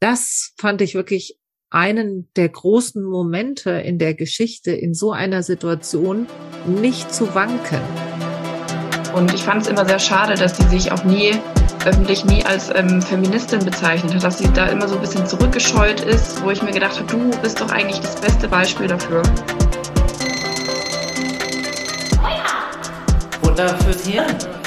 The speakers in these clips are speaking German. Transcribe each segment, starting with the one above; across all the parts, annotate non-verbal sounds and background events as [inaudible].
Das fand ich wirklich einen der großen Momente in der Geschichte, in so einer Situation nicht zu wanken. Und ich fand es immer sehr schade, dass sie sich auch nie öffentlich nie als ähm, Feministin bezeichnet hat, dass sie da immer so ein bisschen zurückgescheut ist, wo ich mir gedacht habe, du bist doch eigentlich das beste Beispiel dafür. Wunder fürs Hirn.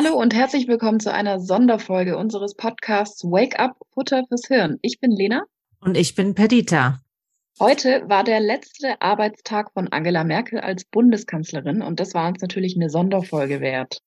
Hallo und herzlich willkommen zu einer Sonderfolge unseres Podcasts Wake Up Futter fürs Hirn. Ich bin Lena. Und ich bin Perdita. Heute war der letzte Arbeitstag von Angela Merkel als Bundeskanzlerin und das war uns natürlich eine Sonderfolge wert.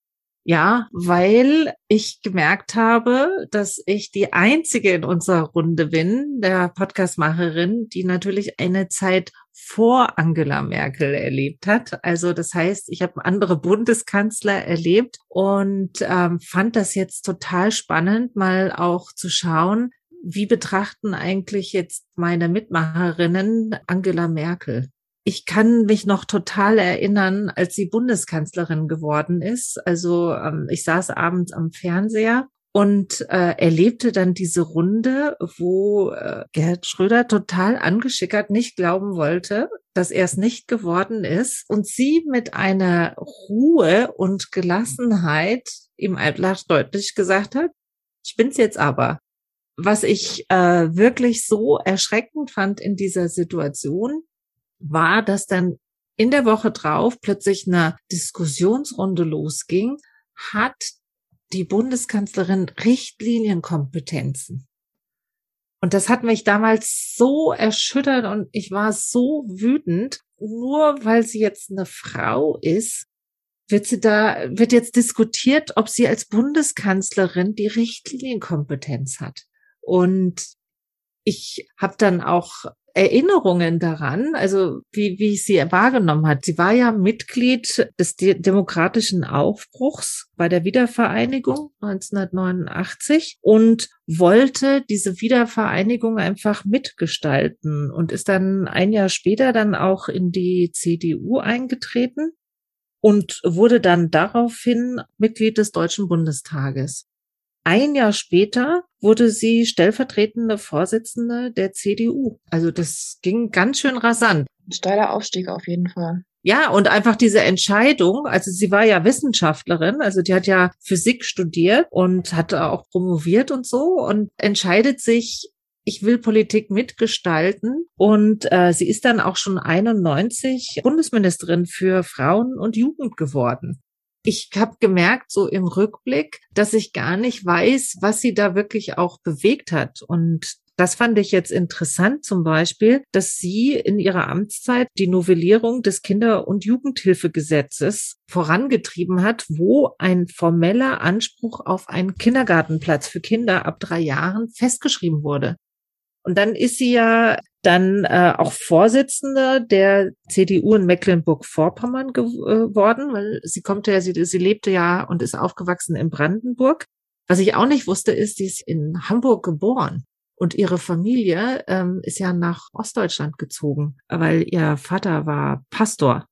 Ja, weil ich gemerkt habe, dass ich die einzige in unserer Runde bin, der Podcastmacherin, die natürlich eine Zeit vor Angela Merkel erlebt hat. Also das heißt, ich habe andere Bundeskanzler erlebt und ähm, fand das jetzt total spannend, mal auch zu schauen, wie betrachten eigentlich jetzt meine Mitmacherinnen Angela Merkel? ich kann mich noch total erinnern, als sie Bundeskanzlerin geworden ist. Also ähm, ich saß abends am Fernseher und äh, erlebte dann diese Runde, wo äh, Gerhard Schröder total angeschickert nicht glauben wollte, dass er es nicht geworden ist und sie mit einer Ruhe und Gelassenheit ihm einfach deutlich gesagt hat, ich bin's jetzt aber. Was ich äh, wirklich so erschreckend fand in dieser Situation, war, dass dann in der Woche drauf plötzlich eine Diskussionsrunde losging, hat die Bundeskanzlerin Richtlinienkompetenzen. Und das hat mich damals so erschüttert und ich war so wütend, nur weil sie jetzt eine Frau ist, wird sie da, wird jetzt diskutiert, ob sie als Bundeskanzlerin die Richtlinienkompetenz hat. Und ich habe dann auch Erinnerungen daran, also wie, wie ich sie wahrgenommen hat. Sie war ja Mitglied des demokratischen Aufbruchs bei der Wiedervereinigung 1989 und wollte diese Wiedervereinigung einfach mitgestalten und ist dann ein Jahr später dann auch in die CDU eingetreten und wurde dann daraufhin Mitglied des Deutschen Bundestages. Ein Jahr später wurde sie stellvertretende Vorsitzende der CDU. Also das ging ganz schön rasant. Ein steiler Aufstieg auf jeden Fall. Ja, und einfach diese Entscheidung, also sie war ja Wissenschaftlerin, also die hat ja Physik studiert und hat auch promoviert und so und entscheidet sich, ich will Politik mitgestalten und äh, sie ist dann auch schon 91 Bundesministerin für Frauen und Jugend geworden ich habe gemerkt, so im Rückblick, dass ich gar nicht weiß, was sie da wirklich auch bewegt hat. Und das fand ich jetzt interessant zum Beispiel, dass sie in ihrer Amtszeit die Novellierung des Kinder- und Jugendhilfegesetzes vorangetrieben hat, wo ein formeller Anspruch auf einen Kindergartenplatz für Kinder ab drei Jahren festgeschrieben wurde. Und dann ist sie ja dann äh, auch Vorsitzende der CDU in Mecklenburg-Vorpommern geworden, äh, weil sie kommt ja, sie, sie lebte ja und ist aufgewachsen in Brandenburg. Was ich auch nicht wusste, ist, sie ist in Hamburg geboren. Und ihre Familie ähm, ist ja nach Ostdeutschland gezogen, weil ihr Vater war Pastor.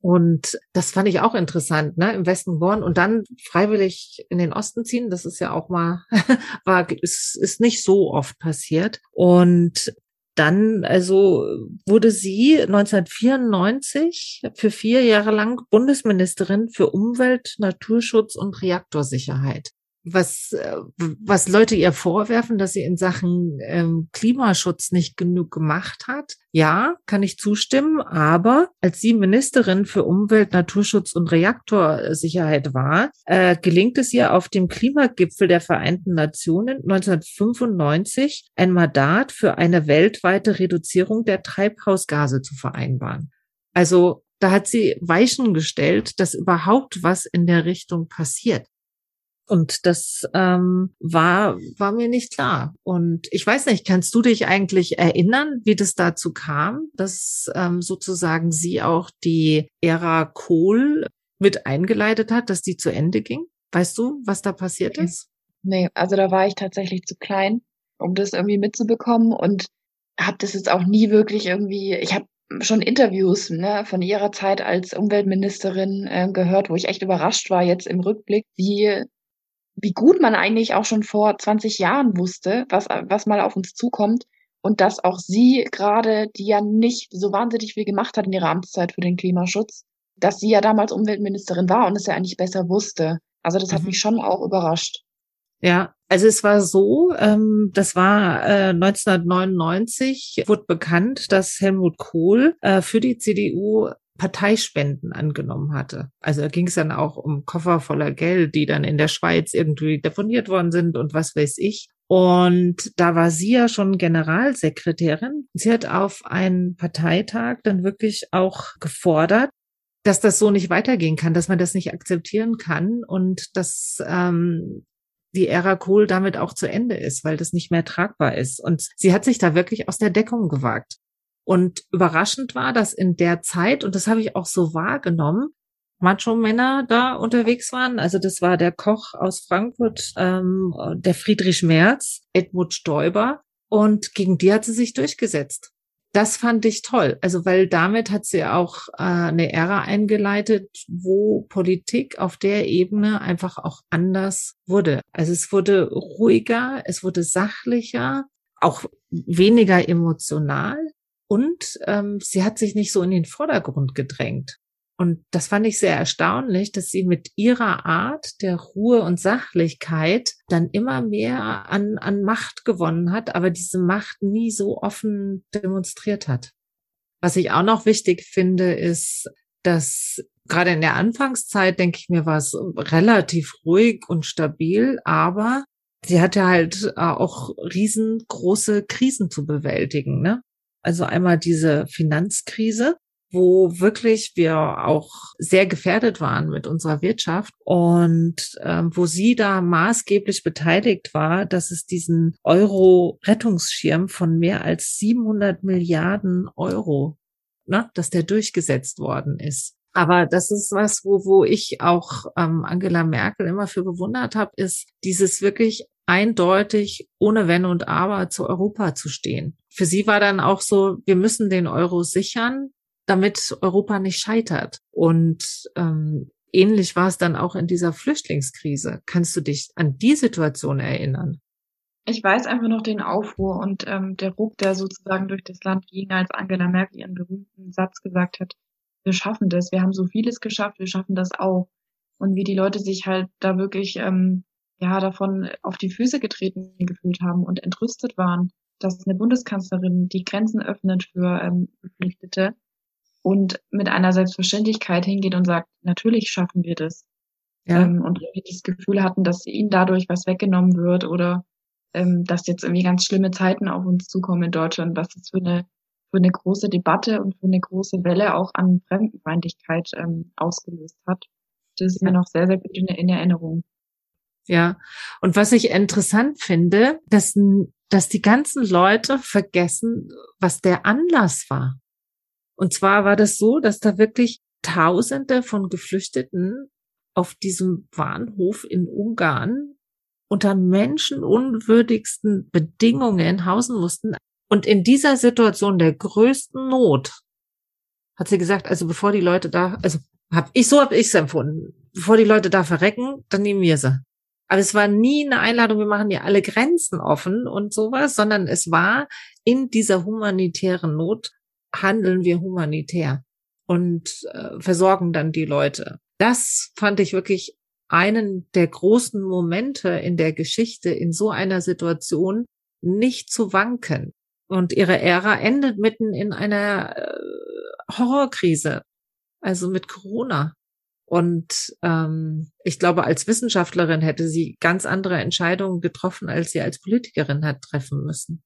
Und das fand ich auch interessant, ne? Im Westen geboren und dann freiwillig in den Osten ziehen. Das ist ja auch mal, [laughs] war, ist, ist nicht so oft passiert. Und dann also wurde sie 1994 für vier Jahre lang Bundesministerin für Umwelt, Naturschutz und Reaktorsicherheit was, äh, was Leute ihr vorwerfen, dass sie in Sachen ähm, Klimaschutz nicht genug gemacht hat. Ja, kann ich zustimmen, aber als sie Ministerin für Umwelt, Naturschutz und Reaktorsicherheit war, äh, gelingt es ihr auf dem Klimagipfel der Vereinten Nationen 1995 ein Mandat für eine weltweite Reduzierung der Treibhausgase zu vereinbaren. Also da hat sie Weichen gestellt, dass überhaupt was in der Richtung passiert. Und das ähm, war, war mir nicht klar. Und ich weiß nicht, kannst du dich eigentlich erinnern, wie das dazu kam, dass ähm, sozusagen sie auch die Ära Kohl mit eingeleitet hat, dass die zu Ende ging? Weißt du, was da passiert okay. ist? Nee, also da war ich tatsächlich zu klein, um das irgendwie mitzubekommen und habe das jetzt auch nie wirklich irgendwie, ich habe schon Interviews ne, von ihrer Zeit als Umweltministerin äh, gehört, wo ich echt überrascht war jetzt im Rückblick, wie wie gut man eigentlich auch schon vor 20 Jahren wusste, was was mal auf uns zukommt und dass auch sie gerade, die ja nicht so wahnsinnig viel gemacht hat in ihrer Amtszeit für den Klimaschutz, dass sie ja damals Umweltministerin war und es ja eigentlich besser wusste. Also das hat mhm. mich schon auch überrascht. Ja, also es war so, ähm, das war äh, 1999, wurde bekannt, dass Helmut Kohl äh, für die CDU Parteispenden angenommen hatte. Also da ging es dann auch um Koffer voller Geld, die dann in der Schweiz irgendwie deponiert worden sind und was weiß ich. Und da war sie ja schon Generalsekretärin. Sie hat auf einen Parteitag dann wirklich auch gefordert, dass das so nicht weitergehen kann, dass man das nicht akzeptieren kann und dass ähm, die Ära Kohl damit auch zu Ende ist, weil das nicht mehr tragbar ist. Und sie hat sich da wirklich aus der Deckung gewagt. Und überraschend war, dass in der Zeit, und das habe ich auch so wahrgenommen, Macho-Männer da unterwegs waren. Also das war der Koch aus Frankfurt, ähm, der Friedrich Merz, Edmund Stoiber. Und gegen die hat sie sich durchgesetzt das fand ich toll. Also weil damit hat sie auch äh, eine Ära eingeleitet, wo Politik auf der Ebene einfach auch anders wurde. Also es wurde ruhiger, es wurde sachlicher, auch weniger emotional und ähm, sie hat sich nicht so in den Vordergrund gedrängt. Und das fand ich sehr erstaunlich, dass sie mit ihrer Art der Ruhe und Sachlichkeit dann immer mehr an, an Macht gewonnen hat, aber diese Macht nie so offen demonstriert hat. Was ich auch noch wichtig finde, ist, dass gerade in der Anfangszeit, denke ich mir, war es relativ ruhig und stabil, aber sie hatte halt auch riesengroße Krisen zu bewältigen. Ne? Also einmal diese Finanzkrise, wo wirklich wir auch sehr gefährdet waren mit unserer Wirtschaft und ähm, wo sie da maßgeblich beteiligt war, dass es diesen Euro-Rettungsschirm von mehr als 700 Milliarden Euro, ne, dass der durchgesetzt worden ist. Aber das ist was, wo, wo ich auch ähm, Angela Merkel immer für bewundert habe, ist dieses wirklich eindeutig ohne Wenn und Aber zu Europa zu stehen. Für sie war dann auch so, wir müssen den Euro sichern damit Europa nicht scheitert. Und ähm, ähnlich war es dann auch in dieser Flüchtlingskrise. Kannst du dich an die Situation erinnern? Ich weiß einfach noch den Aufruhr und ähm, der Ruck, der sozusagen durch das Land ging, als Angela Merkel ihren berühmten Satz gesagt hat, wir schaffen das, wir haben so vieles geschafft, wir schaffen das auch. Und wie die Leute sich halt da wirklich ähm, ja davon auf die Füße getreten gefühlt haben und entrüstet waren, dass eine Bundeskanzlerin die Grenzen öffnet für ähm, Geflüchtete und mit einer Selbstverständlichkeit hingeht und sagt, natürlich schaffen wir das. Ja. Ähm, und wir das Gefühl hatten, dass ihnen dadurch was weggenommen wird oder ähm, dass jetzt irgendwie ganz schlimme Zeiten auf uns zukommen in Deutschland, was das für eine für eine große Debatte und für eine große Welle auch an Fremdenfeindlichkeit ähm, ausgelöst hat. Das ist ja. mir noch sehr, sehr gut in, in Erinnerung. Ja, und was ich interessant finde, dass, dass die ganzen Leute vergessen, was der Anlass war. Und zwar war das so, dass da wirklich Tausende von Geflüchteten auf diesem Bahnhof in Ungarn unter menschenunwürdigsten Bedingungen hausen mussten. Und in dieser Situation der größten Not hat sie gesagt, also bevor die Leute da, also hab ich so habe ich es empfunden, bevor die Leute da verrecken, dann nehmen wir sie. Aber es war nie eine Einladung, wir machen ja alle Grenzen offen und sowas, sondern es war in dieser humanitären Not handeln wir humanitär und äh, versorgen dann die Leute. Das fand ich wirklich einen der großen Momente in der Geschichte, in so einer Situation nicht zu wanken. Und ihre Ära endet mitten in einer äh, Horrorkrise, also mit Corona. Und ähm, ich glaube, als Wissenschaftlerin hätte sie ganz andere Entscheidungen getroffen, als sie als Politikerin hat treffen müssen.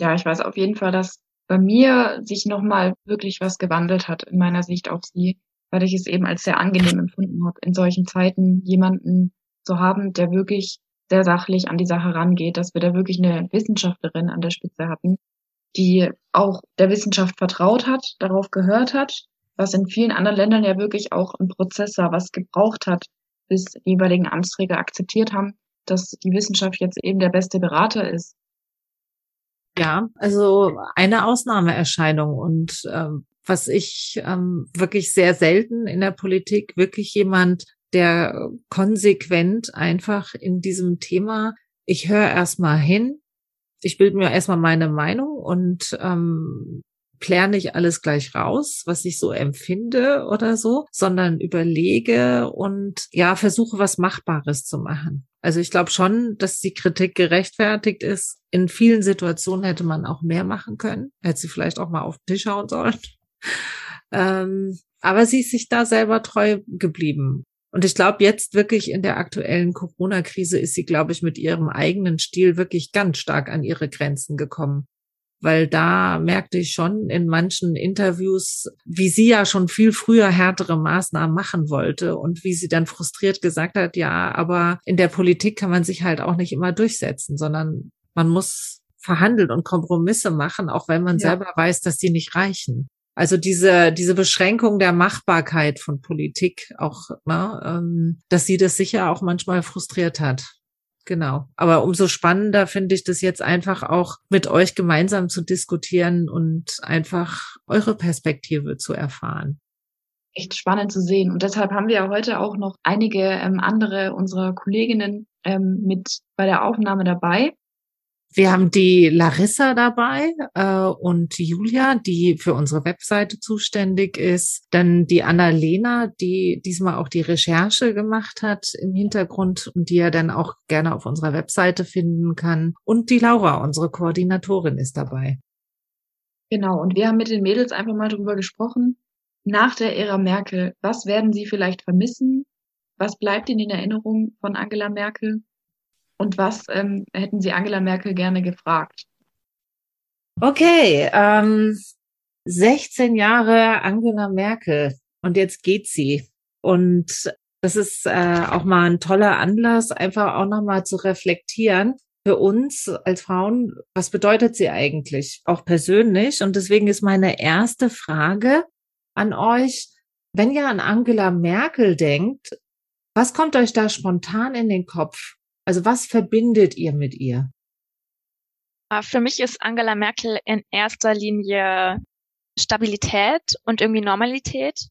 Ja, ich weiß auf jeden Fall, dass bei mir sich nochmal wirklich was gewandelt hat in meiner Sicht auf sie, weil ich es eben als sehr angenehm empfunden habe, in solchen Zeiten jemanden zu haben, der wirklich sehr sachlich an die Sache rangeht, dass wir da wirklich eine Wissenschaftlerin an der Spitze hatten, die auch der Wissenschaft vertraut hat, darauf gehört hat, was in vielen anderen Ländern ja wirklich auch ein Prozess war, was gebraucht hat, bis die jeweiligen Amtsträger akzeptiert haben, dass die Wissenschaft jetzt eben der beste Berater ist ja, also eine Ausnahmeerscheinung. Und ähm, was ich ähm, wirklich sehr selten in der Politik, wirklich jemand, der konsequent einfach in diesem Thema, ich höre erstmal hin, ich bilde mir erstmal meine Meinung und ähm, kläre nicht alles gleich raus, was ich so empfinde oder so, sondern überlege und ja, versuche was Machbares zu machen. Also ich glaube schon, dass die Kritik gerechtfertigt ist. In vielen Situationen hätte man auch mehr machen können. Hätte sie vielleicht auch mal auf den Tisch hauen sollen. [laughs] ähm, aber sie ist sich da selber treu geblieben. Und ich glaube, jetzt wirklich in der aktuellen Corona-Krise ist sie, glaube ich, mit ihrem eigenen Stil wirklich ganz stark an ihre Grenzen gekommen. Weil da merkte ich schon in manchen Interviews, wie sie ja schon viel früher härtere Maßnahmen machen wollte und wie sie dann frustriert gesagt hat, ja, aber in der Politik kann man sich halt auch nicht immer durchsetzen, sondern man muss verhandeln und Kompromisse machen, auch wenn man ja. selber weiß, dass die nicht reichen. Also diese, diese Beschränkung der Machbarkeit von Politik auch, ne, ähm, dass sie das sicher auch manchmal frustriert hat. Genau. Aber umso spannender finde ich das jetzt einfach auch mit euch gemeinsam zu diskutieren und einfach eure Perspektive zu erfahren echt spannend zu sehen. Und deshalb haben wir ja heute auch noch einige ähm, andere unserer Kolleginnen ähm, mit bei der Aufnahme dabei. Wir haben die Larissa dabei äh, und Julia, die für unsere Webseite zuständig ist. Dann die Annalena, die diesmal auch die Recherche gemacht hat im Hintergrund und die er dann auch gerne auf unserer Webseite finden kann. Und die Laura, unsere Koordinatorin, ist dabei. Genau, und wir haben mit den Mädels einfach mal drüber gesprochen. Nach der Ära Merkel, was werden sie vielleicht vermissen? Was bleibt ihnen in Erinnerung von Angela Merkel? Und was ähm, hätten Sie Angela Merkel gerne gefragt? Okay, ähm, 16 Jahre Angela Merkel und jetzt geht sie. Und das ist äh, auch mal ein toller Anlass, einfach auch nochmal zu reflektieren für uns als Frauen, was bedeutet sie eigentlich, auch persönlich. Und deswegen ist meine erste Frage an euch, wenn ihr an Angela Merkel denkt, was kommt euch da spontan in den Kopf? Also was verbindet ihr mit ihr? Ah, für mich ist Angela Merkel in erster Linie Stabilität und irgendwie Normalität,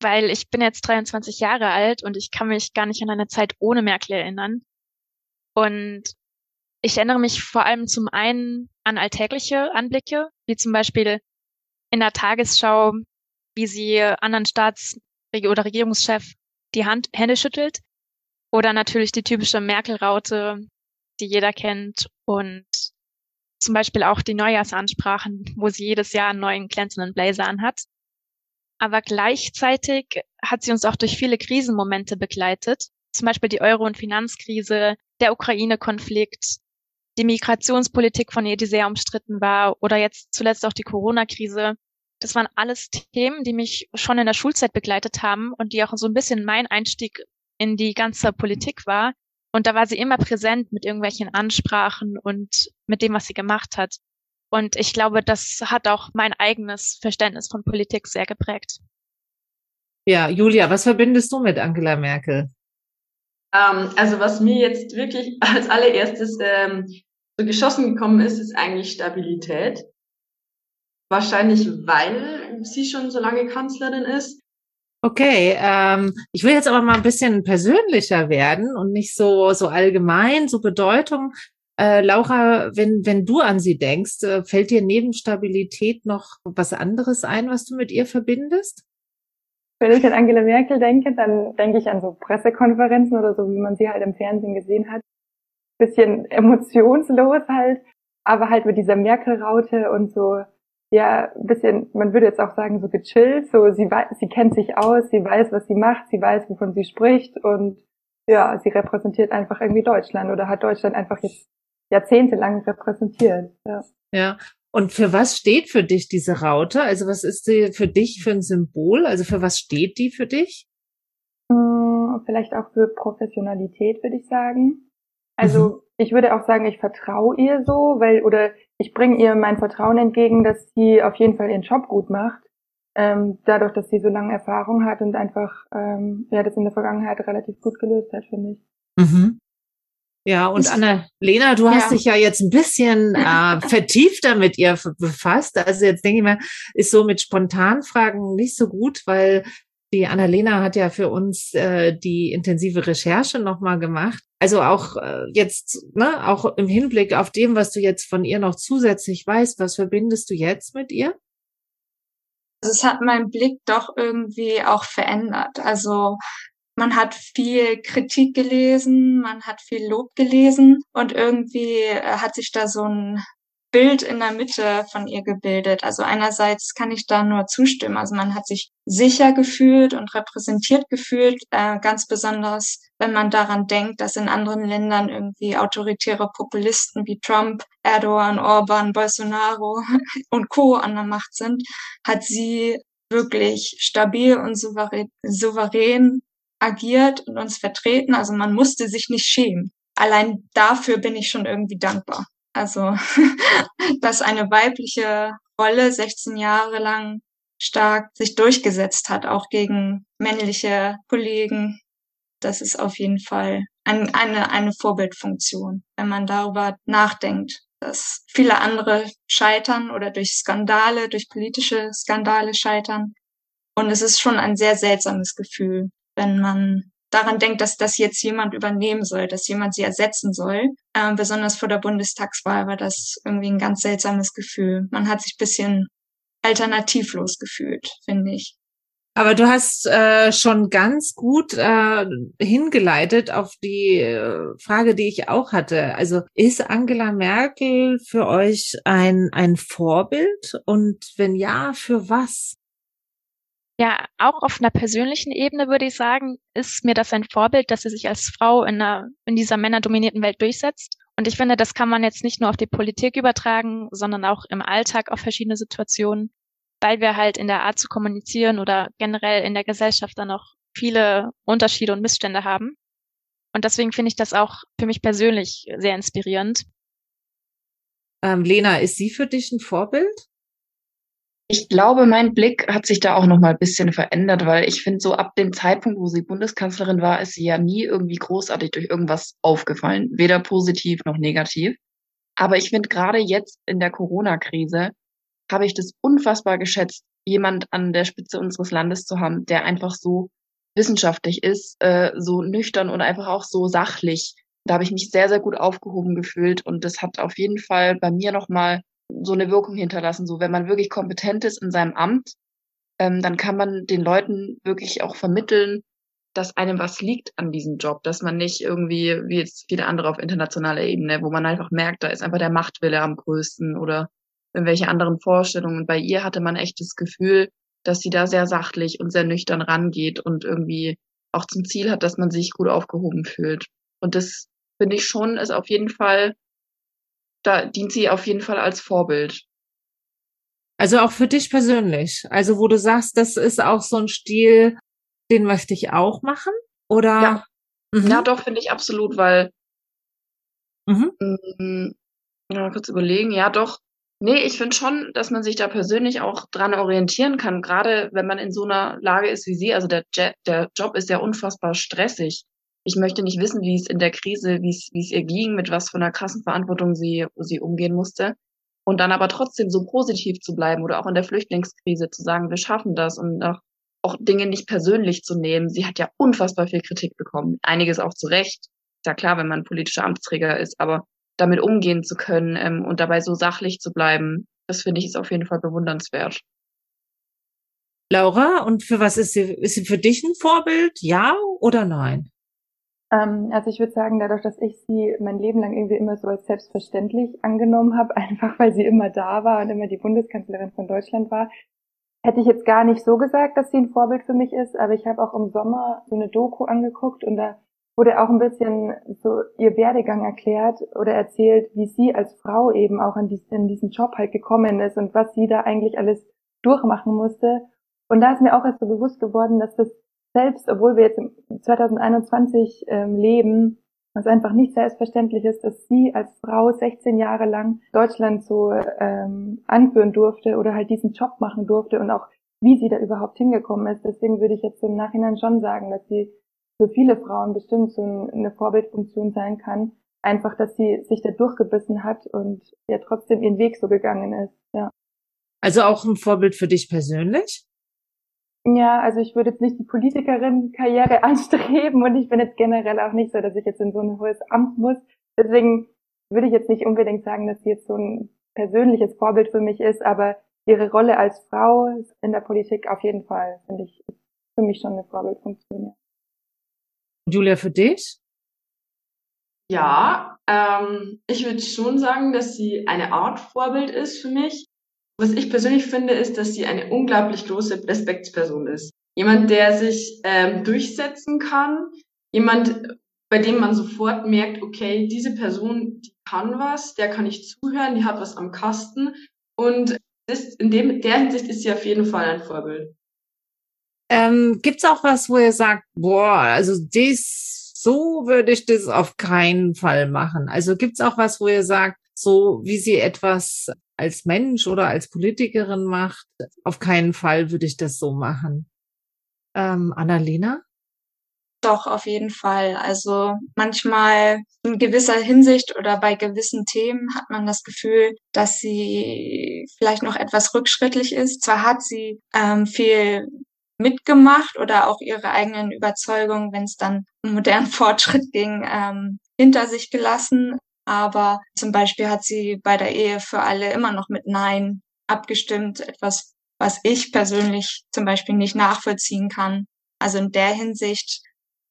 weil ich bin jetzt 23 Jahre alt und ich kann mich gar nicht an eine Zeit ohne Merkel erinnern. Und ich erinnere mich vor allem zum einen an alltägliche Anblicke, wie zum Beispiel in der Tagesschau, wie sie anderen Staats- oder Regierungschef die Hand, Hände schüttelt oder natürlich die typische Merkel-Raute, die jeder kennt und zum Beispiel auch die Neujahrsansprachen, wo sie jedes Jahr einen neuen glänzenden Blazer anhat. Aber gleichzeitig hat sie uns auch durch viele Krisenmomente begleitet. Zum Beispiel die Euro- und Finanzkrise, der Ukraine-Konflikt, die Migrationspolitik, von ihr, die sehr umstritten war, oder jetzt zuletzt auch die Corona-Krise. Das waren alles Themen, die mich schon in der Schulzeit begleitet haben und die auch so ein bisschen mein Einstieg in die ganze Politik war. Und da war sie immer präsent mit irgendwelchen Ansprachen und mit dem, was sie gemacht hat. Und ich glaube, das hat auch mein eigenes Verständnis von Politik sehr geprägt. Ja, Julia, was verbindest du mit Angela Merkel? Ähm, also was mir jetzt wirklich [laughs] als allererstes ähm, so geschossen gekommen ist, ist eigentlich Stabilität. Wahrscheinlich, weil sie schon so lange Kanzlerin ist. Okay, ähm, ich will jetzt aber mal ein bisschen persönlicher werden und nicht so so allgemein, so Bedeutung. Äh, Laura, wenn wenn du an sie denkst, äh, fällt dir neben Stabilität noch was anderes ein, was du mit ihr verbindest? Wenn ich an Angela Merkel denke, dann denke ich an so Pressekonferenzen oder so, wie man sie halt im Fernsehen gesehen hat. Bisschen emotionslos halt, aber halt mit dieser Merkel-Raute und so ja ein bisschen, man würde jetzt auch sagen, so gechillt. So, sie weiß, sie kennt sich aus, sie weiß, was sie macht, sie weiß, wovon sie spricht und ja, sie repräsentiert einfach irgendwie Deutschland oder hat Deutschland einfach jetzt jahrzehntelang repräsentiert. Ja. ja. Und für was steht für dich diese Raute? Also was ist sie für dich für ein Symbol? Also für was steht die für dich? Hm, vielleicht auch für Professionalität, würde ich sagen. Also mhm. Ich würde auch sagen, ich vertraue ihr so, weil, oder ich bringe ihr mein Vertrauen entgegen, dass sie auf jeden Fall ihren Job gut macht. Ähm, dadurch, dass sie so lange Erfahrung hat und einfach ähm, ja das in der Vergangenheit relativ gut gelöst hat, finde ich. Mhm. Ja, und Anna-Lena, du hast ja. dich ja jetzt ein bisschen äh, vertiefter mit ihr befasst. Also jetzt denke ich mal, ist so mit Spontanfragen nicht so gut, weil die Annalena hat ja für uns äh, die intensive Recherche nochmal gemacht. Also auch äh, jetzt, ne, auch im Hinblick auf dem, was du jetzt von ihr noch zusätzlich weißt, was verbindest du jetzt mit ihr? Also es hat meinen Blick doch irgendwie auch verändert. Also man hat viel Kritik gelesen, man hat viel Lob gelesen und irgendwie äh, hat sich da so ein Bild in der Mitte von ihr gebildet. Also einerseits kann ich da nur zustimmen. Also man hat sich sicher gefühlt und repräsentiert gefühlt, äh, ganz besonders, wenn man daran denkt, dass in anderen Ländern irgendwie autoritäre Populisten wie Trump, Erdogan, Orban, Bolsonaro [laughs] und Co. an der Macht sind, hat sie wirklich stabil und souverän, souverän agiert und uns vertreten. Also man musste sich nicht schämen. Allein dafür bin ich schon irgendwie dankbar. Also, [laughs] dass eine weibliche Rolle 16 Jahre lang stark sich durchgesetzt hat, auch gegen männliche Kollegen. Das ist auf jeden Fall ein, eine, eine Vorbildfunktion, wenn man darüber nachdenkt, dass viele andere scheitern oder durch Skandale, durch politische Skandale scheitern. Und es ist schon ein sehr seltsames Gefühl, wenn man daran denkt, dass das jetzt jemand übernehmen soll, dass jemand sie ersetzen soll. Ähm, besonders vor der Bundestagswahl war das irgendwie ein ganz seltsames Gefühl. Man hat sich bisschen alternativlos gefühlt, finde ich. Aber du hast äh, schon ganz gut äh, hingeleitet auf die äh, Frage, die ich auch hatte. Also ist Angela Merkel für euch ein, ein Vorbild? Und wenn ja, für was? Ja, auch auf einer persönlichen Ebene würde ich sagen, ist mir das ein Vorbild, dass sie sich als Frau in, einer, in dieser männerdominierten Welt durchsetzt. Und ich finde, das kann man jetzt nicht nur auf die Politik übertragen, sondern auch im Alltag auf verschiedene Situationen, weil wir halt in der Art zu kommunizieren oder generell in der Gesellschaft dann auch viele Unterschiede und Missstände haben. Und deswegen finde ich das auch für mich persönlich sehr inspirierend. Ähm, Lena, ist sie für dich ein Vorbild? Ich glaube, mein Blick hat sich da auch noch mal ein bisschen verändert, weil ich finde, so ab dem Zeitpunkt, wo sie Bundeskanzlerin war, ist sie ja nie irgendwie großartig durch irgendwas aufgefallen. Weder positiv noch negativ. Aber ich finde, gerade jetzt in der Corona-Krise habe ich das unfassbar geschätzt, jemand an der Spitze unseres Landes zu haben, der einfach so wissenschaftlich ist, äh, so nüchtern und einfach auch so sachlich. Da habe ich mich sehr, sehr gut aufgehoben gefühlt und das hat auf jeden Fall bei mir noch mal so eine Wirkung hinterlassen. So, wenn man wirklich kompetent ist in seinem Amt, ähm, dann kann man den Leuten wirklich auch vermitteln, dass einem was liegt an diesem Job, dass man nicht irgendwie, wie jetzt viele andere auf internationaler Ebene, wo man einfach merkt, da ist einfach der Machtwille am größten oder irgendwelche anderen Vorstellungen. bei ihr hatte man echt das Gefühl, dass sie da sehr sachlich und sehr nüchtern rangeht und irgendwie auch zum Ziel hat, dass man sich gut aufgehoben fühlt. Und das finde ich schon, ist auf jeden Fall da dient sie auf jeden Fall als Vorbild. Also auch für dich persönlich. Also wo du sagst, das ist auch so ein Stil, den möchte ich auch machen? Oder? Ja, mhm. ja doch, finde ich absolut, weil mhm. mh, mm, ja, kurz überlegen, ja doch. Nee, ich finde schon, dass man sich da persönlich auch dran orientieren kann, gerade wenn man in so einer Lage ist wie sie. Also der, der Job ist ja unfassbar stressig ich möchte nicht wissen, wie es in der Krise, wie es, wie es ihr ging, mit was von einer krassen Verantwortung sie, sie umgehen musste. Und dann aber trotzdem so positiv zu bleiben oder auch in der Flüchtlingskrise zu sagen, wir schaffen das und auch, auch Dinge nicht persönlich zu nehmen. Sie hat ja unfassbar viel Kritik bekommen. Einiges auch zu Recht. Ist ja klar, wenn man politischer Amtsträger ist, aber damit umgehen zu können ähm, und dabei so sachlich zu bleiben, das finde ich ist auf jeden Fall bewundernswert. Laura, und für was ist sie, ist sie für dich ein Vorbild? Ja oder nein? Ähm, also ich würde sagen, dadurch, dass ich sie mein Leben lang irgendwie immer so als selbstverständlich angenommen habe, [laughs] einfach weil sie immer da war und immer die Bundeskanzlerin von Deutschland war, hätte ich jetzt gar nicht so gesagt, dass sie ein Vorbild für mich ist, aber ich habe auch im Sommer so eine Doku angeguckt und da wurde auch ein bisschen so ihr Werdegang erklärt oder erzählt, wie sie als Frau eben auch in, diesen Job halt gekommen ist und was sie da eigentlich alles durchmachen musste. Und da ist mir auch erst so bewusst geworden, dass das selbst, obwohl wir jetzt im 2021 ähm, leben, was einfach nicht selbstverständlich ist, dass sie als Frau 16 Jahre lang Deutschland so ähm, anführen durfte oder halt diesen Job machen durfte und auch wie sie da überhaupt hingekommen ist. Deswegen würde ich jetzt im Nachhinein schon sagen, dass sie für viele Frauen bestimmt so eine Vorbildfunktion sein kann. einfach, dass sie sich da durchgebissen hat und ja trotzdem ihren Weg so gegangen ist, ja. Also auch ein Vorbild für dich persönlich? Ja, also ich würde jetzt nicht die Politikerin-Karriere [laughs] anstreben und ich bin jetzt generell auch nicht so, dass ich jetzt in so ein hohes Amt muss. Deswegen würde ich jetzt nicht unbedingt sagen, dass sie jetzt so ein persönliches Vorbild für mich ist, aber ihre Rolle als Frau in der Politik auf jeden Fall, finde ich, für mich schon eine Vorbildfunktion. Julia, für dich? Ja, ähm, ich würde schon sagen, dass sie eine Art Vorbild ist für mich. Was ich persönlich finde, ist, dass sie eine unglaublich große Respektsperson ist. Jemand, der sich ähm, durchsetzen kann, jemand, bei dem man sofort merkt, okay, diese Person, die kann was, der kann ich zuhören, die hat was am Kasten und das, in dem, der Hinsicht ist sie auf jeden Fall ein Vorbild. Ähm, gibt's auch was, wo ihr sagt, boah, also das, so würde ich das auf keinen Fall machen. Also gibt's auch was, wo ihr sagt, so wie sie etwas als Mensch oder als Politikerin macht, auf keinen Fall würde ich das so machen. Ähm, Annalena? Doch, auf jeden Fall. Also manchmal in gewisser Hinsicht oder bei gewissen Themen hat man das Gefühl, dass sie vielleicht noch etwas rückschrittlich ist. Zwar hat sie ähm, viel mitgemacht oder auch ihre eigenen Überzeugungen, wenn es dann um modernen [laughs] Fortschritt ging, ähm, hinter sich gelassen. Aber zum Beispiel hat sie bei der Ehe für alle immer noch mit Nein abgestimmt. Etwas, was ich persönlich zum Beispiel nicht nachvollziehen kann. Also in der Hinsicht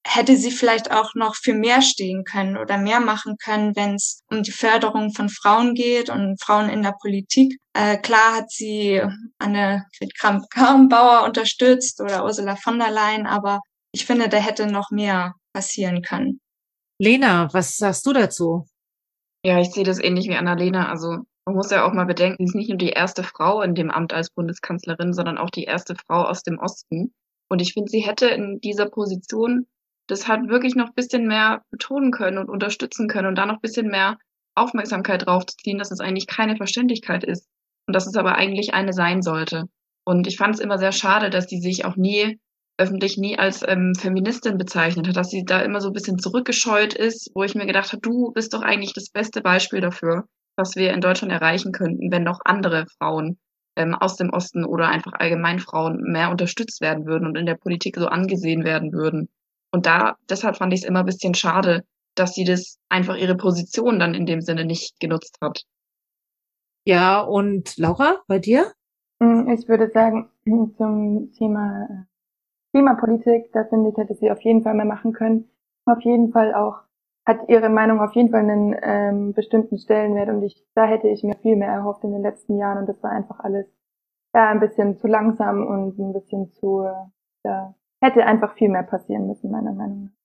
hätte sie vielleicht auch noch für mehr stehen können oder mehr machen können, wenn es um die Förderung von Frauen geht und Frauen in der Politik. Äh, klar hat sie Anne Kramp-Karrenbauer unterstützt oder Ursula von der Leyen, aber ich finde, da hätte noch mehr passieren können. Lena, was sagst du dazu? Ja, ich sehe das ähnlich wie Annalena. Also man muss ja auch mal bedenken, sie ist nicht nur die erste Frau in dem Amt als Bundeskanzlerin, sondern auch die erste Frau aus dem Osten. Und ich finde, sie hätte in dieser Position das halt wirklich noch bisschen mehr betonen können und unterstützen können und da noch bisschen mehr Aufmerksamkeit drauf zu ziehen, dass es eigentlich keine Verständlichkeit ist und dass es aber eigentlich eine sein sollte. Und ich fand es immer sehr schade, dass die sich auch nie öffentlich nie als ähm, Feministin bezeichnet hat, dass sie da immer so ein bisschen zurückgescheut ist, wo ich mir gedacht habe, du bist doch eigentlich das beste Beispiel dafür, was wir in Deutschland erreichen könnten, wenn noch andere Frauen ähm, aus dem Osten oder einfach allgemein Frauen mehr unterstützt werden würden und in der Politik so angesehen werden würden. Und da, deshalb fand ich es immer ein bisschen schade, dass sie das einfach ihre Position dann in dem Sinne nicht genutzt hat. Ja, und Laura, bei dir? Mm, ich würde sagen, zum Thema äh, Klimapolitik, da finde ich, hätte sie auf jeden Fall mehr machen können. Auf jeden Fall auch, hat ihre Meinung auf jeden Fall einen ähm, bestimmten Stellenwert und ich, da hätte ich mir viel mehr erhofft in den letzten Jahren und das war einfach alles ja, ein bisschen zu langsam und ein bisschen zu, ja, hätte einfach viel mehr passieren müssen, meiner Meinung nach.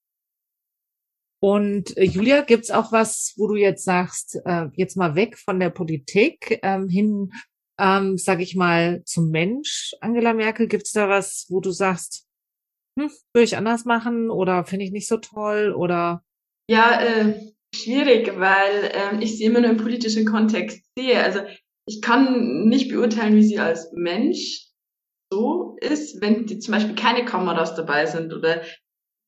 Und äh, Julia, gibt's auch was, wo du jetzt sagst, äh, jetzt mal weg von der Politik ähm, hin, ähm, sag ich mal, zum Mensch, Angela Merkel? Gibt's da was, wo du sagst, hm, würde ich anders machen oder finde ich nicht so toll oder? Ja, äh, schwierig, weil äh, ich sie immer nur im politischen Kontext sehe. Also ich kann nicht beurteilen, wie sie als Mensch so ist, wenn die zum Beispiel keine Kameras dabei sind oder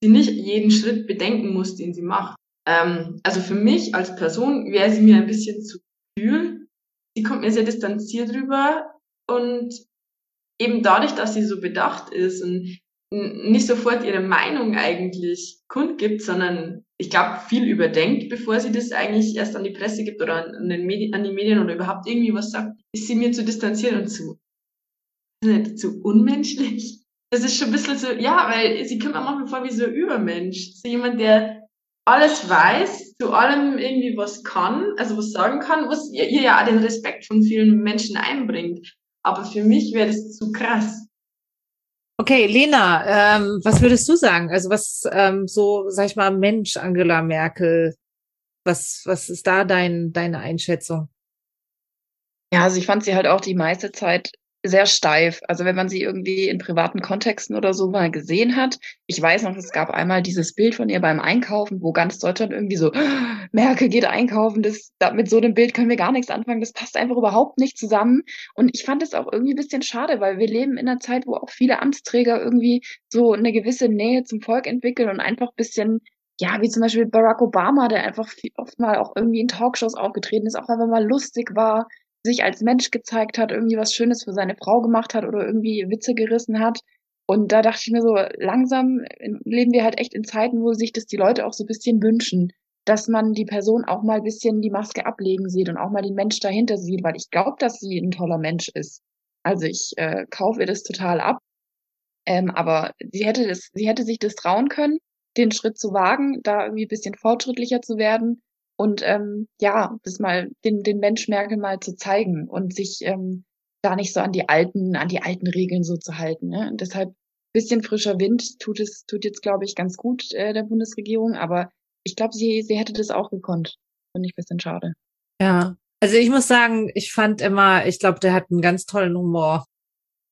sie nicht jeden Schritt bedenken muss, den sie macht. Ähm, also für mich als Person wäre sie mir ein bisschen zu kühl. Sie kommt mir sehr distanziert rüber und eben dadurch, dass sie so bedacht ist und nicht sofort ihre Meinung eigentlich kundgibt, sondern ich glaube viel überdenkt, bevor sie das eigentlich erst an die Presse gibt oder an, den Medien, an die Medien oder überhaupt irgendwie was sagt, ist sie mir zu distanziert und zu nicht zu unmenschlich. Das ist schon ein bisschen so, ja, weil sie kommt mir manchmal vor wie so ein Übermensch. So jemand, der alles weiß, zu allem irgendwie was kann, also was sagen kann, was ihr, ihr ja den Respekt von vielen Menschen einbringt. Aber für mich wäre das zu krass. Okay, Lena, ähm, was würdest du sagen? Also was ähm, so, sag ich mal, Mensch Angela Merkel, was was ist da dein deine Einschätzung? Ja, also ich fand sie halt auch die meiste Zeit sehr steif. Also wenn man sie irgendwie in privaten Kontexten oder so mal gesehen hat. Ich weiß noch, es gab einmal dieses Bild von ihr beim Einkaufen, wo ganz Deutschland irgendwie so, [gasps] Merkel geht einkaufen, das, da, mit so einem Bild können wir gar nichts anfangen, das passt einfach überhaupt nicht zusammen. Und ich fand es auch irgendwie ein bisschen schade, weil wir leben in einer Zeit, wo auch viele Amtsträger irgendwie so eine gewisse Nähe zum Volk entwickeln und einfach ein bisschen ja, wie zum Beispiel Barack Obama, der einfach oft mal auch irgendwie in Talkshows aufgetreten ist, auch wenn man mal lustig war, sich als Mensch gezeigt hat, irgendwie was Schönes für seine Frau gemacht hat oder irgendwie Witze gerissen hat. Und da dachte ich mir so, langsam leben wir halt echt in Zeiten, wo sich das die Leute auch so ein bisschen wünschen, dass man die Person auch mal ein bisschen die Maske ablegen sieht und auch mal den Mensch dahinter sieht, weil ich glaube, dass sie ein toller Mensch ist. Also ich äh, kaufe ihr das total ab. Ähm, aber sie hätte das, sie hätte sich das trauen können, den Schritt zu wagen, da irgendwie ein bisschen fortschrittlicher zu werden und ähm, ja, das mal den, den Mensch Merkel mal zu zeigen und sich ähm, da nicht so an die alten, an die alten Regeln so zu halten. Ne? Und deshalb bisschen frischer Wind tut es, tut jetzt, glaube ich, ganz gut äh, der Bundesregierung, aber ich glaube, sie, sie hätte das auch gekonnt. Finde ich ein bisschen schade. Ja, also ich muss sagen, ich fand immer, ich glaube, der hat einen ganz tollen Humor.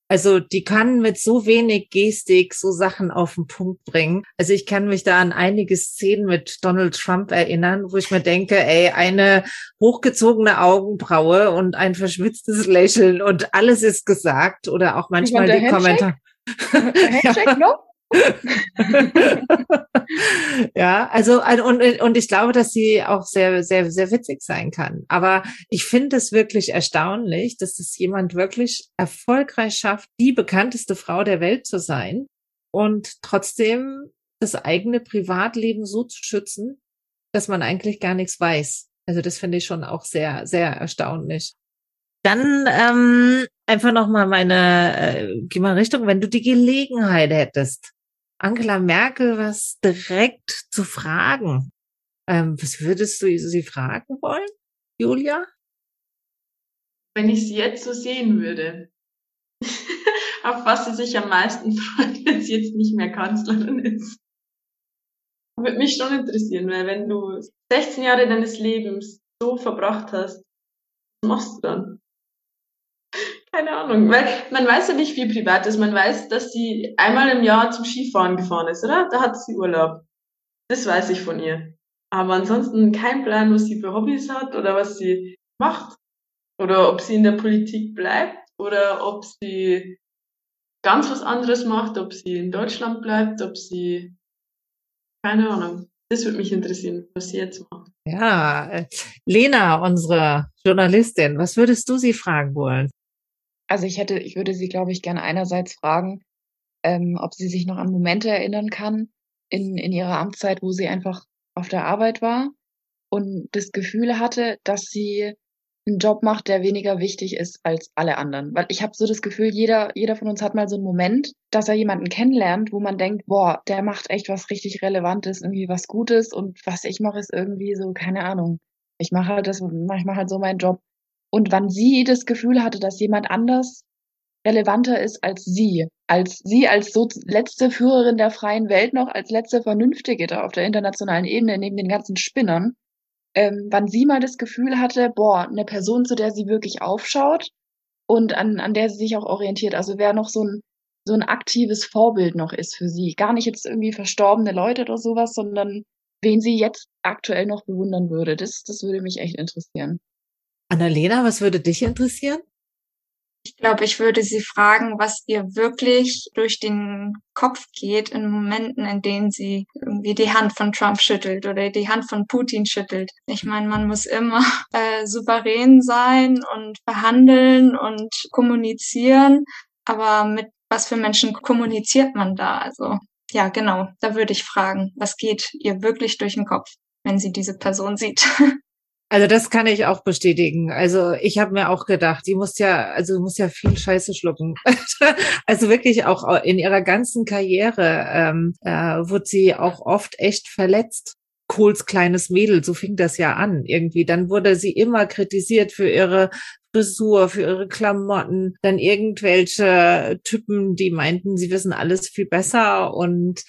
Also die kann mit so wenig Gestik so Sachen auf den Punkt bringen. Also ich kann mich da an einige Szenen mit Donald Trump erinnern, wo ich mir denke, ey, eine hochgezogene Augenbraue und ein verschwitztes Lächeln und alles ist gesagt oder auch manchmal die Kommentare. Handshake [laughs] noch? [laughs] ja, also und, und ich glaube, dass sie auch sehr, sehr, sehr witzig sein kann. Aber ich finde es wirklich erstaunlich, dass es jemand wirklich erfolgreich schafft, die bekannteste Frau der Welt zu sein und trotzdem das eigene Privatleben so zu schützen, dass man eigentlich gar nichts weiß. Also das finde ich schon auch sehr, sehr erstaunlich. Dann ähm, einfach noch mal meine, äh, geh mal Richtung, wenn du die Gelegenheit hättest, Angela Merkel was direkt zu fragen. Ähm, was würdest du sie fragen wollen, Julia? Wenn ich sie jetzt so sehen würde, [laughs] auf was sie sich am meisten [laughs] freut, wenn sie jetzt nicht mehr Kanzlerin ist. Würde mich schon interessieren, weil wenn du 16 Jahre deines Lebens so verbracht hast, was machst du dann? Keine Ahnung, weil man weiß ja nicht, wie privat ist. Man weiß, dass sie einmal im Jahr zum Skifahren gefahren ist, oder? Da hat sie Urlaub. Das weiß ich von ihr. Aber ansonsten kein Plan, was sie für Hobbys hat oder was sie macht. Oder ob sie in der Politik bleibt oder ob sie ganz was anderes macht, ob sie in Deutschland bleibt, ob sie keine Ahnung. Das würde mich interessieren, was sie jetzt macht. Ja, Lena, unsere Journalistin, was würdest du sie fragen wollen? Also ich hätte, ich würde sie, glaube ich, gerne einerseits fragen, ähm, ob sie sich noch an Momente erinnern kann in, in ihrer Amtszeit, wo sie einfach auf der Arbeit war und das Gefühl hatte, dass sie einen Job macht, der weniger wichtig ist als alle anderen. Weil ich habe so das Gefühl, jeder, jeder von uns hat mal so einen Moment, dass er jemanden kennenlernt, wo man denkt, boah, der macht echt was richtig Relevantes, irgendwie was Gutes und was ich mache ist irgendwie so, keine Ahnung. Ich mache halt das, ich mache halt so meinen Job und wann sie das Gefühl hatte, dass jemand anders relevanter ist als sie, als sie als so letzte Führerin der freien Welt noch, als letzte Vernünftige da auf der internationalen Ebene neben den ganzen Spinnern, ähm, wann sie mal das Gefühl hatte, boah, eine Person, zu der sie wirklich aufschaut und an, an der sie sich auch orientiert, also wer noch so ein, so ein aktives Vorbild noch ist für sie. Gar nicht jetzt irgendwie verstorbene Leute oder sowas, sondern wen sie jetzt aktuell noch bewundern würde. Das, das würde mich echt interessieren. Annalena, was würde dich interessieren? Ich glaube, ich würde sie fragen, was ihr wirklich durch den Kopf geht in Momenten, in denen sie irgendwie die Hand von Trump schüttelt oder die Hand von Putin schüttelt. Ich meine, man muss immer [laughs] äh, souverän sein und verhandeln und kommunizieren, aber mit was für Menschen kommuniziert man da? Also ja, genau, da würde ich fragen, was geht ihr wirklich durch den Kopf, wenn sie diese Person sieht? [laughs] Also das kann ich auch bestätigen. Also ich habe mir auch gedacht, die muss ja, also muss ja viel Scheiße schlucken. [laughs] also wirklich auch in ihrer ganzen Karriere ähm, äh, wurde sie auch oft echt verletzt. Kohls kleines Mädel, so fing das ja an irgendwie. Dann wurde sie immer kritisiert für ihre Frisur, für ihre Klamotten, dann irgendwelche Typen, die meinten, sie wissen alles viel besser und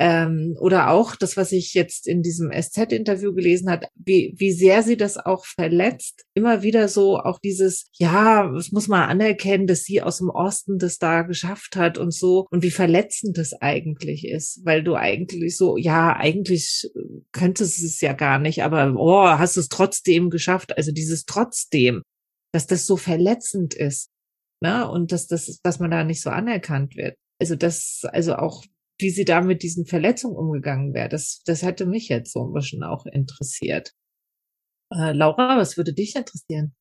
ähm, oder auch das, was ich jetzt in diesem SZ-Interview gelesen hat, wie, wie sehr sie das auch verletzt. Immer wieder so auch dieses, ja, das muss man anerkennen, dass sie aus dem Osten das da geschafft hat und so und wie verletzend das eigentlich ist, weil du eigentlich so, ja, eigentlich könntest es ja gar nicht, aber oh, hast es trotzdem geschafft. Also dieses trotzdem, dass das so verletzend ist, ne? Und dass das, dass man da nicht so anerkannt wird. Also das, also auch wie sie da mit diesen Verletzungen umgegangen wäre. Das, das hätte mich jetzt so ein bisschen auch interessiert. Äh, Laura, was würde dich interessieren?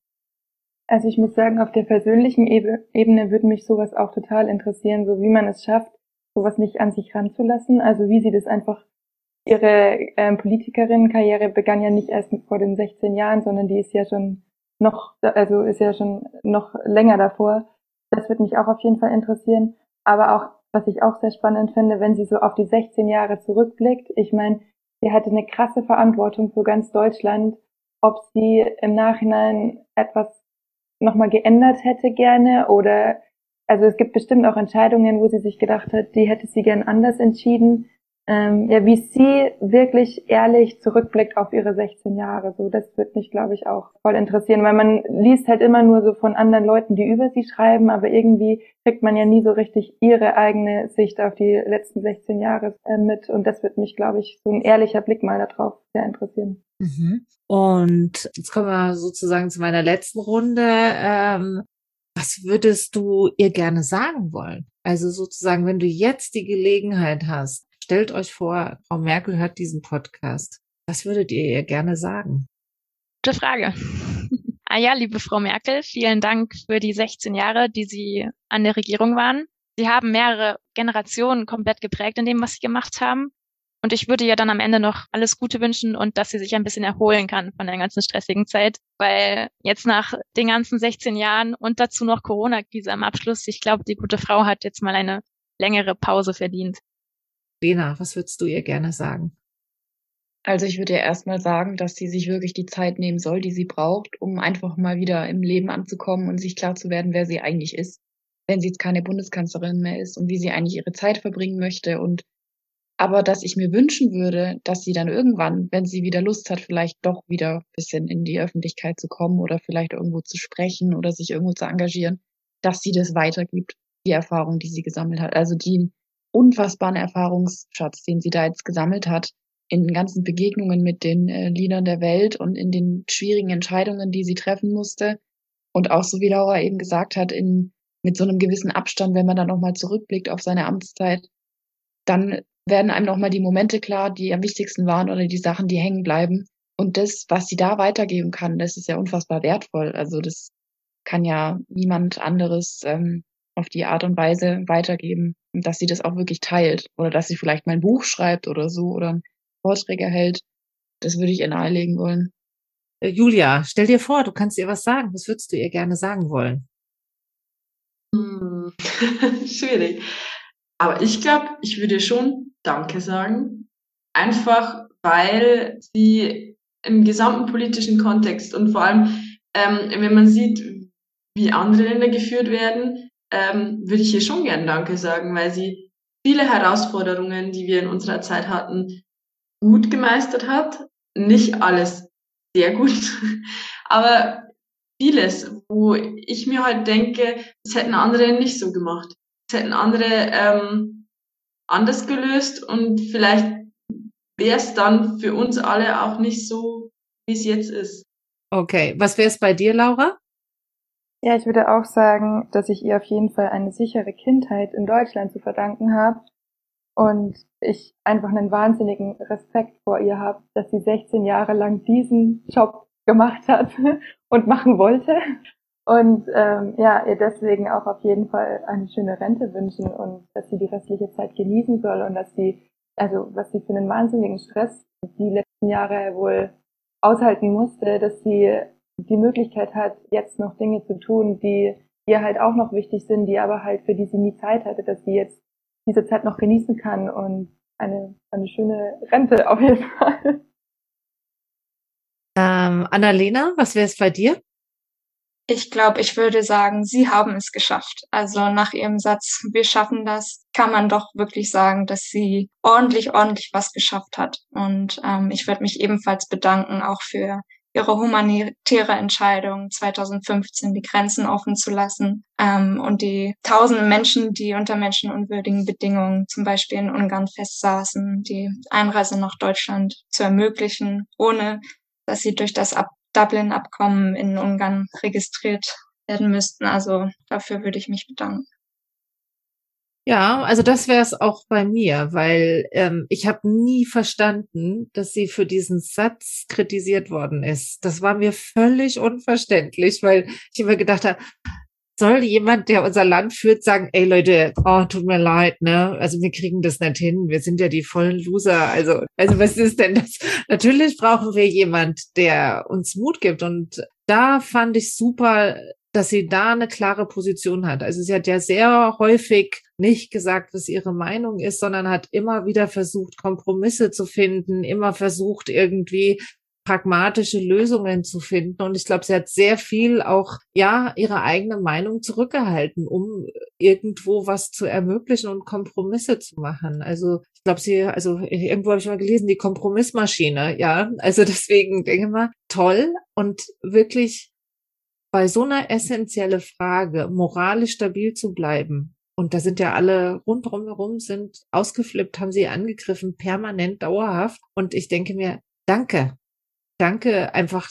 Also ich muss sagen, auf der persönlichen Ebene würde mich sowas auch total interessieren, so wie man es schafft, sowas nicht an sich ranzulassen. Also wie sie das einfach, ihre ähm, Politikerinnenkarriere begann ja nicht erst vor den 16 Jahren, sondern die ist ja schon noch, also ist ja schon noch länger davor. Das würde mich auch auf jeden Fall interessieren. Aber auch, was ich auch sehr spannend finde, wenn sie so auf die 16 Jahre zurückblickt. Ich meine, sie hatte eine krasse Verantwortung für ganz Deutschland. Ob sie im Nachhinein etwas nochmal geändert hätte gerne oder also es gibt bestimmt auch Entscheidungen, wo sie sich gedacht hat, die hätte sie gern anders entschieden. Ähm, ja, wie sie wirklich ehrlich zurückblickt auf ihre 16 Jahre, so das wird mich, glaube ich, auch voll interessieren, weil man liest halt immer nur so von anderen Leuten, die über sie schreiben, aber irgendwie kriegt man ja nie so richtig ihre eigene Sicht auf die letzten 16 Jahre äh, mit und das wird mich, glaube ich, so ein ehrlicher Blick mal darauf sehr interessieren. Mhm. Und jetzt kommen wir sozusagen zu meiner letzten Runde. Ähm, was würdest du ihr gerne sagen wollen? Also sozusagen, wenn du jetzt die Gelegenheit hast, stellt euch vor, Frau Merkel hört diesen Podcast. Was würdet ihr ihr gerne sagen? Gute Frage. ah ja, liebe Frau Merkel, vielen Dank für die 16 Jahre, die Sie an der Regierung waren. Sie haben mehrere Generationen komplett geprägt in dem, was Sie gemacht haben. Und ich würde ihr dann am Ende noch alles Gute wünschen und dass sie sich ein bisschen erholen kann von der ganzen stressigen Zeit. Weil jetzt nach den ganzen 16 Jahren und dazu noch Corona-Krise am Abschluss, ich glaube, die gute Frau hat jetzt mal eine längere Pause verdient. Lena, was würdest du ihr gerne sagen? Also ich würde ihr erstmal sagen, dass sie sich wirklich die Zeit nehmen soll, die sie braucht, um einfach mal wieder im Leben anzukommen und sich klar zu werden, wer sie eigentlich ist. Wenn sie jetzt keine Bundeskanzlerin mehr ist und wie sie eigentlich ihre Zeit verbringen möchte und aber dass ich mir wünschen würde, dass sie dann irgendwann, wenn sie wieder Lust hat, vielleicht doch wieder bisschen in die Öffentlichkeit zu kommen oder vielleicht irgendwo zu sprechen oder sich irgendwo zu engagieren, dass sie das weitergibt, die Erfahrung, die sie gesammelt hat. Also den unfassbaren Erfahrungsschatz, den sie da jetzt gesammelt hat, in den ganzen Begegnungen mit den äh, Liedern der Welt und in den schwierigen Entscheidungen, die sie treffen musste. Und auch so wie Laura eben gesagt hat, in, mit so einem gewissen Abstand, wenn man dann nochmal zurückblickt auf seine Amtszeit, dann werden einem nochmal die Momente klar, die am wichtigsten waren oder die Sachen, die hängen bleiben. Und das, was sie da weitergeben kann, das ist ja unfassbar wertvoll. Also das kann ja niemand anderes ähm, auf die Art und Weise weitergeben, dass sie das auch wirklich teilt oder dass sie vielleicht mal ein Buch schreibt oder so oder Vorträge hält. Das würde ich ihr nahelegen wollen. Äh, Julia, stell dir vor, du kannst ihr was sagen. Was würdest du ihr gerne sagen wollen? Hm. [laughs] Schwierig. Aber ich glaube, ich würde schon Danke sagen. Einfach, weil sie im gesamten politischen Kontext und vor allem, ähm, wenn man sieht, wie andere Länder geführt werden, ähm, würde ich hier schon gern Danke sagen, weil sie viele Herausforderungen, die wir in unserer Zeit hatten, gut gemeistert hat. Nicht alles sehr gut, [laughs] aber vieles, wo ich mir halt denke, das hätten andere nicht so gemacht hätten andere ähm, anders gelöst und vielleicht wäre es dann für uns alle auch nicht so, wie es jetzt ist. Okay, was wäre es bei dir, Laura? Ja, ich würde auch sagen, dass ich ihr auf jeden Fall eine sichere Kindheit in Deutschland zu verdanken habe und ich einfach einen wahnsinnigen Respekt vor ihr habe, dass sie 16 Jahre lang diesen Job gemacht hat [laughs] und machen wollte. Und ähm, ja, ihr deswegen auch auf jeden Fall eine schöne Rente wünschen und dass sie die restliche Zeit genießen soll und dass sie, also was sie für einen wahnsinnigen Stress die letzten Jahre wohl aushalten musste, dass sie die Möglichkeit hat, jetzt noch Dinge zu tun, die ihr halt auch noch wichtig sind, die aber halt für die sie nie Zeit hatte, dass sie jetzt diese Zeit noch genießen kann und eine, eine schöne Rente [laughs] auf jeden Fall. Ähm, Annalena, was wäre es bei dir? Ich glaube, ich würde sagen, sie haben es geschafft. Also nach ihrem Satz, wir schaffen das, kann man doch wirklich sagen, dass sie ordentlich, ordentlich was geschafft hat. Und ähm, ich würde mich ebenfalls bedanken, auch für ihre humanitäre Entscheidung 2015 die Grenzen offen zu lassen ähm, und die tausenden Menschen, die unter menschenunwürdigen Bedingungen zum Beispiel in Ungarn festsaßen, die Einreise nach Deutschland zu ermöglichen, ohne dass sie durch das Ab Dublin-Abkommen in Ungarn registriert werden müssten. Also dafür würde ich mich bedanken. Ja, also das wäre es auch bei mir, weil ähm, ich habe nie verstanden, dass sie für diesen Satz kritisiert worden ist. Das war mir völlig unverständlich, weil ich immer gedacht habe, soll jemand, der unser Land führt, sagen, ey Leute, oh, tut mir leid, ne? Also wir kriegen das nicht hin. Wir sind ja die vollen Loser. Also, also was ist denn das? Natürlich brauchen wir jemand, der uns Mut gibt. Und da fand ich super, dass sie da eine klare Position hat. Also sie hat ja sehr häufig nicht gesagt, was ihre Meinung ist, sondern hat immer wieder versucht, Kompromisse zu finden, immer versucht, irgendwie pragmatische Lösungen zu finden. Und ich glaube, sie hat sehr viel auch, ja, ihre eigene Meinung zurückgehalten, um irgendwo was zu ermöglichen und Kompromisse zu machen. Also ich glaube, sie, also irgendwo habe ich mal gelesen, die Kompromissmaschine, ja. Also deswegen denke ich mal, toll und wirklich bei so einer essentielle Frage, moralisch stabil zu bleiben, und da sind ja alle rundherum herum sind ausgeflippt, haben sie angegriffen, permanent, dauerhaft. Und ich denke mir, danke, danke einfach,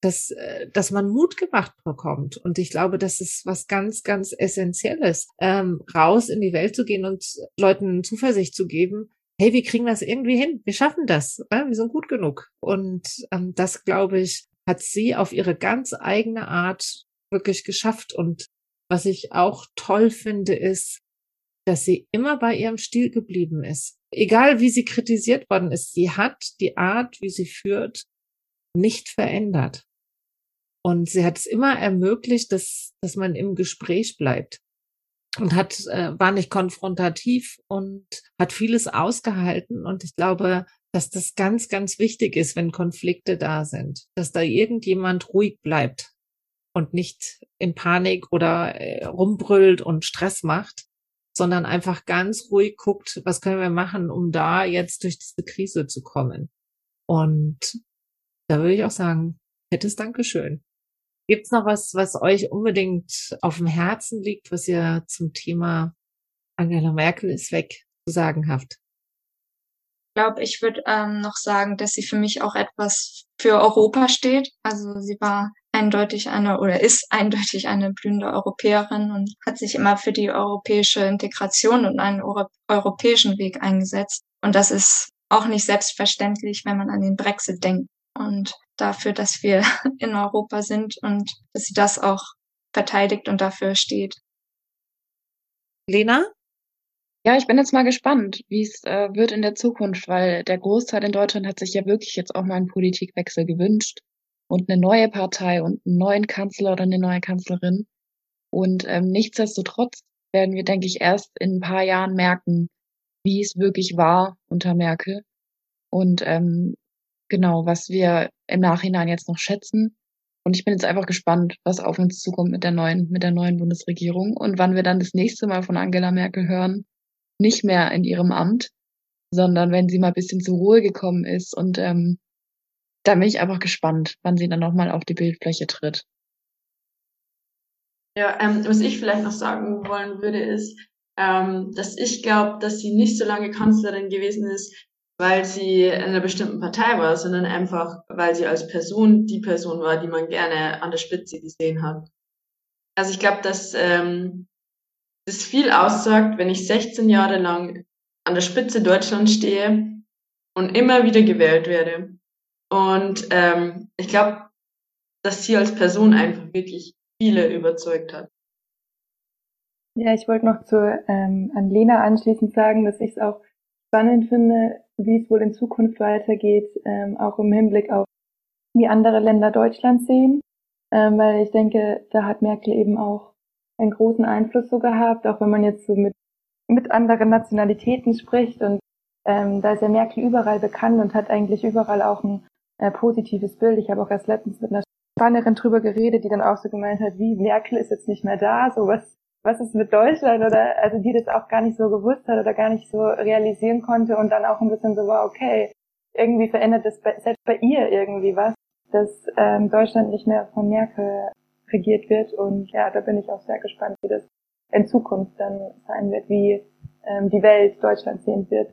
dass, äh, dass man Mut gemacht bekommt. Und ich glaube, das ist was ganz, ganz Essentielles, ähm, raus in die Welt zu gehen und Leuten Zuversicht zu geben. Hey, wir kriegen das irgendwie hin. Wir schaffen das. Äh? Wir sind gut genug. Und ähm, das, glaube ich, hat sie auf ihre ganz eigene Art wirklich geschafft. Und was ich auch toll finde, ist, dass sie immer bei ihrem Stil geblieben ist. Egal wie sie kritisiert worden ist, sie hat die Art, wie sie führt, nicht verändert. Und sie hat es immer ermöglicht, dass, dass man im Gespräch bleibt und hat, äh, war nicht konfrontativ und hat vieles ausgehalten. Und ich glaube, dass das ganz, ganz wichtig ist, wenn Konflikte da sind, dass da irgendjemand ruhig bleibt und nicht in Panik oder äh, rumbrüllt und Stress macht, sondern einfach ganz ruhig guckt, was können wir machen, um da jetzt durch diese Krise zu kommen. Und da würde ich auch sagen, fettes Dankeschön. Gibt's noch was, was euch unbedingt auf dem Herzen liegt, was ihr zum Thema Angela Merkel ist weg zu sagen habt? Glaube, ich würde ähm, noch sagen, dass sie für mich auch etwas für Europa steht. Also sie war eindeutig eine oder ist eindeutig eine blühende Europäerin und hat sich immer für die europäische Integration und einen Euro europäischen Weg eingesetzt. Und das ist auch nicht selbstverständlich, wenn man an den Brexit denkt und dafür, dass wir [laughs] in Europa sind und dass sie das auch verteidigt und dafür steht. Lena? Ja, ich bin jetzt mal gespannt, wie es äh, wird in der Zukunft, weil der Großteil in Deutschland hat sich ja wirklich jetzt auch mal einen Politikwechsel gewünscht und eine neue Partei und einen neuen Kanzler oder eine neue Kanzlerin. Und ähm, nichtsdestotrotz werden wir, denke ich, erst in ein paar Jahren merken, wie es wirklich war unter Merkel. Und ähm, genau, was wir im Nachhinein jetzt noch schätzen. Und ich bin jetzt einfach gespannt, was auf uns zukommt mit der neuen, mit der neuen Bundesregierung und wann wir dann das nächste Mal von Angela Merkel hören. Nicht mehr in ihrem Amt, sondern wenn sie mal ein bisschen zur Ruhe gekommen ist. Und ähm, da bin ich einfach gespannt, wann sie dann nochmal auf die Bildfläche tritt. Ja, ähm, was ich vielleicht noch sagen wollen würde, ist, ähm, dass ich glaube, dass sie nicht so lange Kanzlerin gewesen ist, weil sie in einer bestimmten Partei war, sondern einfach, weil sie als Person die Person war, die man gerne an der Spitze gesehen hat. Also ich glaube, dass ähm, das viel aussagt, wenn ich 16 Jahre lang an der Spitze Deutschlands stehe und immer wieder gewählt werde. Und ähm, ich glaube, dass sie als Person einfach wirklich viele überzeugt hat. Ja, ich wollte noch zu ähm, an Lena anschließend sagen, dass ich es auch spannend finde, wie es wohl in Zukunft weitergeht, ähm, auch im Hinblick auf wie andere Länder Deutschland sehen, ähm, weil ich denke, da hat Merkel eben auch einen großen Einfluss so gehabt, auch wenn man jetzt so mit, mit anderen Nationalitäten spricht und ähm, da ist ja Merkel überall bekannt und hat eigentlich überall auch ein äh, positives Bild. Ich habe auch erst letztens mit einer Spanierin drüber geredet, die dann auch so gemeint hat, wie Merkel ist jetzt nicht mehr da, so was was ist mit Deutschland oder also die das auch gar nicht so gewusst hat oder gar nicht so realisieren konnte und dann auch ein bisschen so war, okay, irgendwie verändert das selbst bei ihr irgendwie was, dass ähm, Deutschland nicht mehr von Merkel regiert wird und ja, da bin ich auch sehr gespannt, wie das in Zukunft dann sein wird, wie ähm, die Welt Deutschland sehen wird.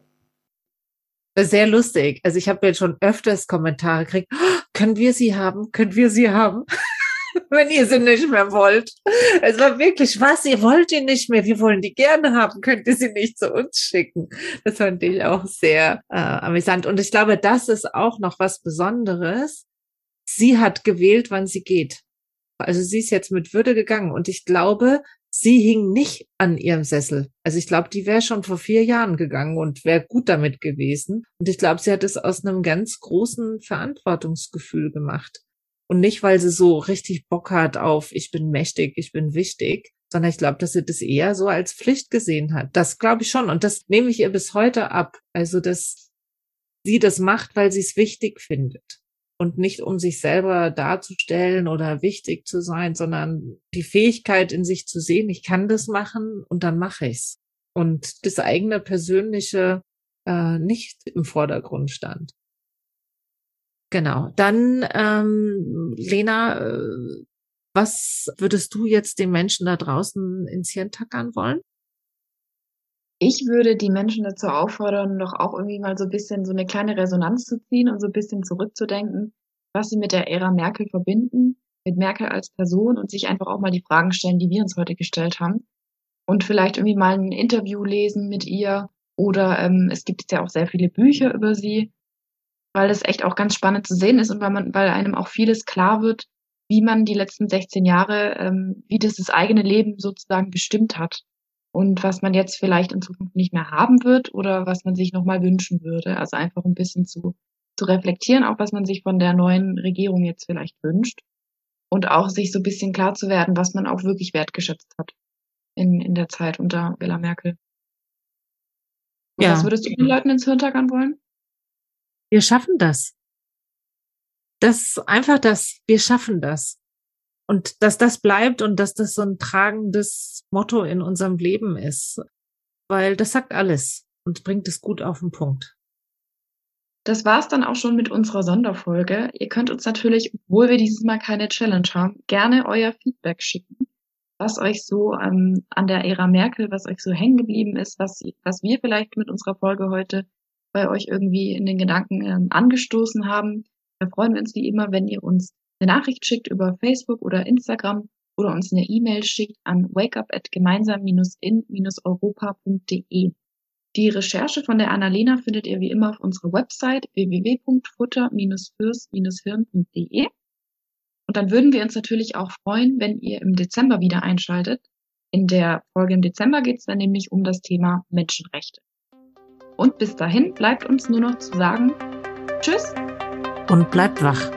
Sehr lustig. Also ich habe jetzt schon öfters Kommentare gekriegt, oh, können wir sie haben? Können wir sie haben? [laughs] wenn ihr sie nicht mehr wollt. Es war wirklich, was, ihr wollt die nicht mehr, wir wollen die gerne haben, könnt ihr sie nicht zu uns schicken. Das fand ich auch sehr äh, amüsant. Und ich glaube, das ist auch noch was Besonderes. Sie hat gewählt, wann sie geht. Also sie ist jetzt mit Würde gegangen und ich glaube, sie hing nicht an ihrem Sessel. Also ich glaube, die wäre schon vor vier Jahren gegangen und wäre gut damit gewesen. Und ich glaube, sie hat es aus einem ganz großen Verantwortungsgefühl gemacht. Und nicht, weil sie so richtig Bock hat auf, ich bin mächtig, ich bin wichtig, sondern ich glaube, dass sie das eher so als Pflicht gesehen hat. Das glaube ich schon. Und das nehme ich ihr bis heute ab. Also, dass sie das macht, weil sie es wichtig findet und nicht um sich selber darzustellen oder wichtig zu sein, sondern die Fähigkeit in sich zu sehen, ich kann das machen und dann mache ich's. Und das eigene persönliche äh, nicht im Vordergrund stand. Genau. Dann, ähm, Lena, äh, was würdest du jetzt den Menschen da draußen ins Hirn tackern wollen? Ich würde die Menschen dazu auffordern, doch auch irgendwie mal so ein bisschen so eine kleine Resonanz zu ziehen und so ein bisschen zurückzudenken, was sie mit der Ära Merkel verbinden, mit Merkel als Person und sich einfach auch mal die Fragen stellen, die wir uns heute gestellt haben. Und vielleicht irgendwie mal ein Interview lesen mit ihr oder ähm, es gibt ja auch sehr viele Bücher über sie, weil es echt auch ganz spannend zu sehen ist und weil man, weil einem auch vieles klar wird, wie man die letzten 16 Jahre, ähm, wie das das eigene Leben sozusagen bestimmt hat und was man jetzt vielleicht in Zukunft nicht mehr haben wird oder was man sich nochmal wünschen würde. Also einfach ein bisschen zu, zu reflektieren, auch was man sich von der neuen Regierung jetzt vielleicht wünscht und auch sich so ein bisschen klar zu werden, was man auch wirklich wertgeschätzt hat in, in der Zeit unter Angela Merkel. Und ja. Was würdest du den Leuten ins Hirn wollen? Wir schaffen das. Das einfach das. Wir schaffen das und dass das bleibt und dass das so ein tragendes Motto in unserem Leben ist, weil das sagt alles und bringt es gut auf den Punkt. Das war's dann auch schon mit unserer Sonderfolge. Ihr könnt uns natürlich, obwohl wir dieses Mal keine Challenge haben, gerne euer Feedback schicken, was euch so ähm, an der Ära Merkel, was euch so hängen geblieben ist, was, was wir vielleicht mit unserer Folge heute bei euch irgendwie in den Gedanken ähm, angestoßen haben. Da freuen wir uns wie immer, wenn ihr uns eine Nachricht schickt über Facebook oder Instagram oder uns eine E-Mail schickt an wakeup@gemeinsam-in-europa.de. Die Recherche von der Annalena findet ihr wie immer auf unserer Website www.futter-fürs-hirn.de. Und dann würden wir uns natürlich auch freuen, wenn ihr im Dezember wieder einschaltet. In der Folge im Dezember geht es dann nämlich um das Thema Menschenrechte. Und bis dahin bleibt uns nur noch zu sagen, tschüss und bleibt wach.